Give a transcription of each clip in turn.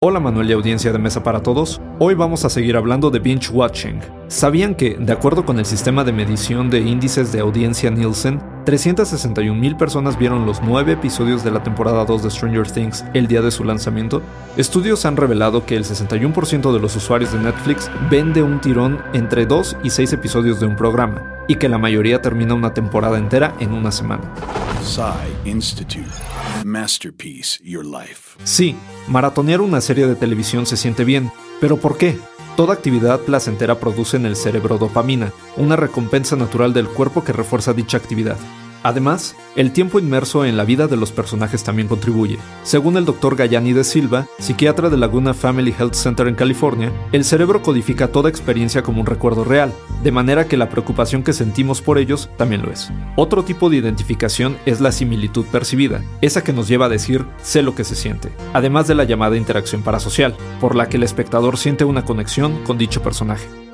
Hola Manuel y audiencia de Mesa para Todos, hoy vamos a seguir hablando de binge watching. ¿Sabían que, de acuerdo con el sistema de medición de índices de audiencia Nielsen, 361.000 personas vieron los nueve episodios de la temporada 2 de Stranger Things el día de su lanzamiento? Estudios han revelado que el 61% de los usuarios de Netflix ven de un tirón entre 2 y 6 episodios de un programa, y que la mayoría termina una temporada entera en una semana. Institute. Masterpiece Your Life. Sí, maratonear una serie de televisión se siente bien, pero ¿por qué? Toda actividad placentera produce en el cerebro dopamina, una recompensa natural del cuerpo que refuerza dicha actividad. Además, el tiempo inmerso en la vida de los personajes también contribuye. Según el Dr. Gayani de Silva, psiquiatra de Laguna Family Health Center en California, el cerebro codifica toda experiencia como un recuerdo real, de manera que la preocupación que sentimos por ellos también lo es. Otro tipo de identificación es la similitud percibida, esa que nos lleva a decir sé lo que se siente, además de la llamada interacción parasocial, por la que el espectador siente una conexión con dicho personaje.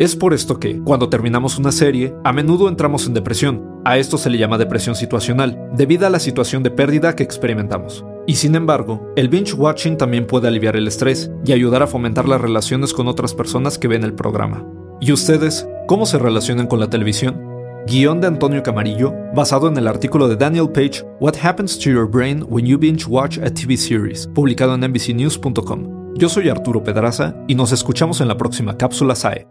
Es por esto que, cuando terminamos una serie, a menudo entramos en depresión. A esto se le llama depresión situacional, debido a la situación de pérdida que experimentamos. Y sin embargo, el binge watching también puede aliviar el estrés y ayudar a fomentar las relaciones con otras personas que ven el programa. ¿Y ustedes, cómo se relacionan con la televisión? Guión de Antonio Camarillo, basado en el artículo de Daniel Page, What Happens to Your Brain When You Binge Watch a TV Series, publicado en NBCNews.com. Yo soy Arturo Pedraza y nos escuchamos en la próxima cápsula SAE.